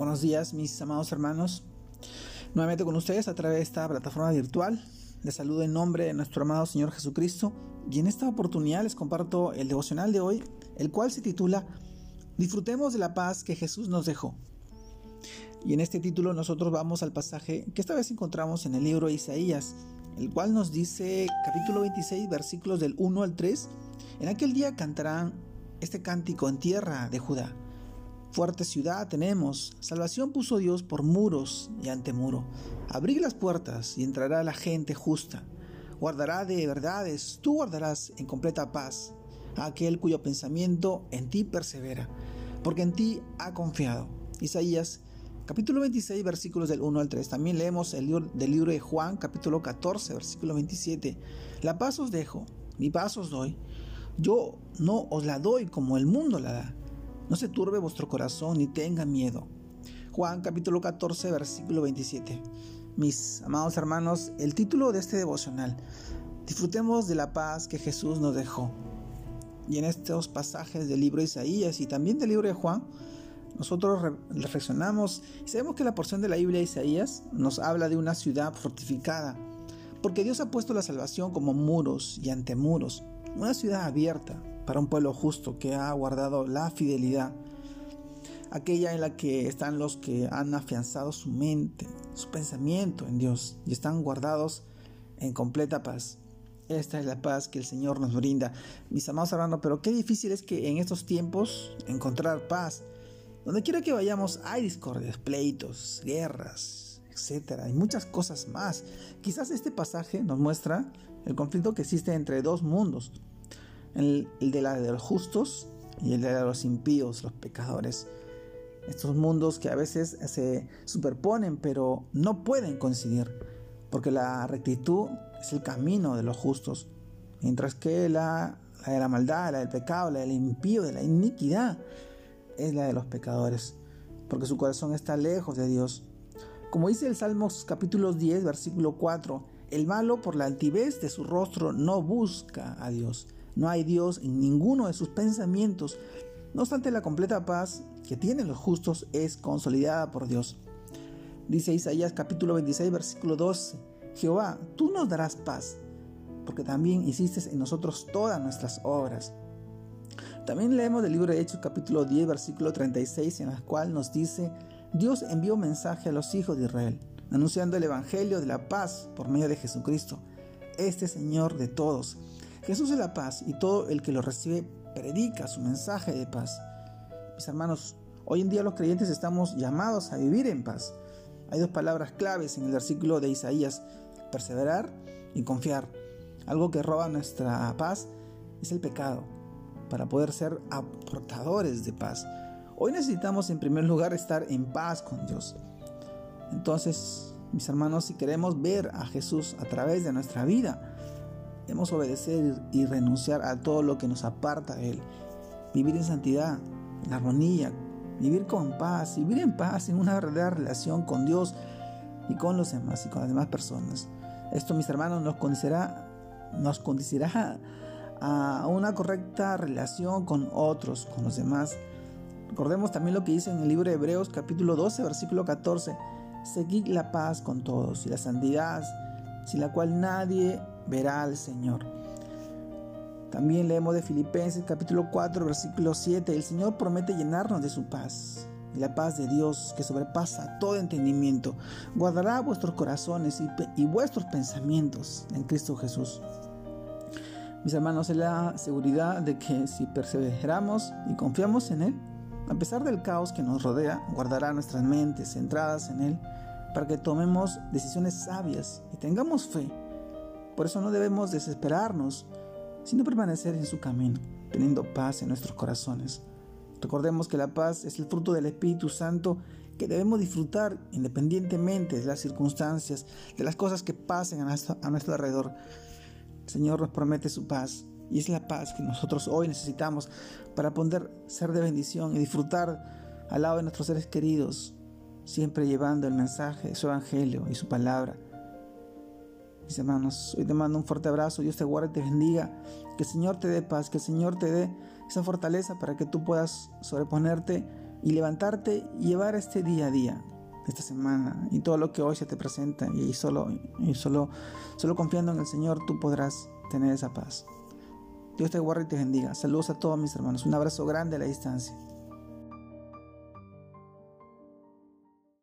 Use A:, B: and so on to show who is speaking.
A: Buenos días, mis amados hermanos. Nuevamente con ustedes a través de esta plataforma virtual. Les saludo en nombre de nuestro amado Señor Jesucristo y en esta oportunidad les comparto el devocional de hoy, el cual se titula Disfrutemos de la paz que Jesús nos dejó. Y en este título nosotros vamos al pasaje que esta vez encontramos en el libro de Isaías, el cual nos dice capítulo 26 versículos del 1 al 3, en aquel día cantarán este cántico en tierra de Judá. Fuerte ciudad tenemos, salvación puso Dios por muros y ante muro. Abrid las puertas y entrará la gente justa. Guardará de verdades, tú guardarás en completa paz a aquel cuyo pensamiento en ti persevera, porque en ti ha confiado. Isaías capítulo 26 versículos del 1 al 3. También leemos el libro, del libro de Juan capítulo 14 versículo 27. La paz os dejo, mi paz os doy. Yo no os la doy como el mundo la da. No se turbe vuestro corazón ni tenga miedo. Juan capítulo 14 versículo 27. Mis amados hermanos, el título de este devocional, disfrutemos de la paz que Jesús nos dejó. Y en estos pasajes del libro de Isaías y también del libro de Juan, nosotros reflexionamos y sabemos que la porción de la Biblia de Isaías nos habla de una ciudad fortificada, porque Dios ha puesto la salvación como muros y antemuros, una ciudad abierta, para un pueblo justo que ha guardado la fidelidad, aquella en la que están los que han afianzado su mente, su pensamiento en Dios y están guardados en completa paz. Esta es la paz que el Señor nos brinda. Mis amados hermanos, pero qué difícil es que en estos tiempos encontrar paz. Donde quiera que vayamos hay discordias, pleitos, guerras, etc. Hay muchas cosas más. Quizás este pasaje nos muestra el conflicto que existe entre dos mundos el, de los justos y el de los impíos, los pecadores. Estos mundos que a veces se superponen pero no pueden coincidir, porque la rectitud es el camino de los justos, mientras que la, la de la maldad, la del pecado, la del impío, de la iniquidad, es la de los pecadores, porque su corazón está lejos de Dios. Como dice el Salmos capítulo 10, versículo 4, el malo por la altivez de su rostro no busca a Dios no hay Dios en ninguno de sus pensamientos. No obstante, la completa paz que tienen los justos es consolidada por Dios. Dice Isaías capítulo 26, versículo 12. Jehová, tú nos darás paz, porque también hiciste en nosotros todas nuestras obras. También leemos del libro de Hechos capítulo 10, versículo 36, en el cual nos dice, Dios envió mensaje a los hijos de Israel, anunciando el Evangelio de la paz por medio de Jesucristo, este Señor de todos Jesús es la paz y todo el que lo recibe predica su mensaje de paz. Mis hermanos, hoy en día los creyentes estamos llamados a vivir en paz. Hay dos palabras claves en el versículo de Isaías, perseverar y confiar. Algo que roba nuestra paz es el pecado, para poder ser aportadores de paz. Hoy necesitamos en primer lugar estar en paz con Dios. Entonces, mis hermanos, si queremos ver a Jesús a través de nuestra vida, Debemos obedecer y renunciar a todo lo que nos aparta de Él. Vivir en santidad, en armonía, vivir con paz, vivir en paz, en una verdadera relación con Dios y con los demás y con las demás personas. Esto, mis hermanos, nos conducirá, nos conducirá a una correcta relación con otros, con los demás. Recordemos también lo que dice en el libro de Hebreos capítulo 12, versículo 14. Seguid la paz con todos y la santidad, sin la cual nadie verá al Señor. También leemos de Filipenses capítulo 4 versículo 7, el Señor promete llenarnos de su paz. Y la paz de Dios que sobrepasa todo entendimiento, guardará vuestros corazones y, y vuestros pensamientos en Cristo Jesús. Mis hermanos, es la seguridad de que si perseveramos y confiamos en Él, a pesar del caos que nos rodea, guardará nuestras mentes centradas en Él para que tomemos decisiones sabias y tengamos fe por eso no debemos desesperarnos, sino permanecer en su camino, teniendo paz en nuestros corazones. Recordemos que la paz es el fruto del Espíritu Santo que debemos disfrutar independientemente de las circunstancias, de las cosas que pasen a nuestro, alrededor. El Señor nos promete su paz y es la paz que nosotros hoy necesitamos para poder ser de bendición y disfrutar al lado de nuestros seres queridos, siempre llevando el mensaje de su evangelio y su palabra mis hermanos, hoy te mando un fuerte abrazo, Dios te guarde y te bendiga, que el Señor te dé paz, que el Señor te dé esa fortaleza para que tú puedas sobreponerte y levantarte y llevar este día a día, esta semana y todo lo que hoy se te presenta y solo, y solo, solo confiando en el Señor tú podrás tener esa paz. Dios te guarde y te bendiga. Saludos a todos mis hermanos. Un abrazo grande a la distancia.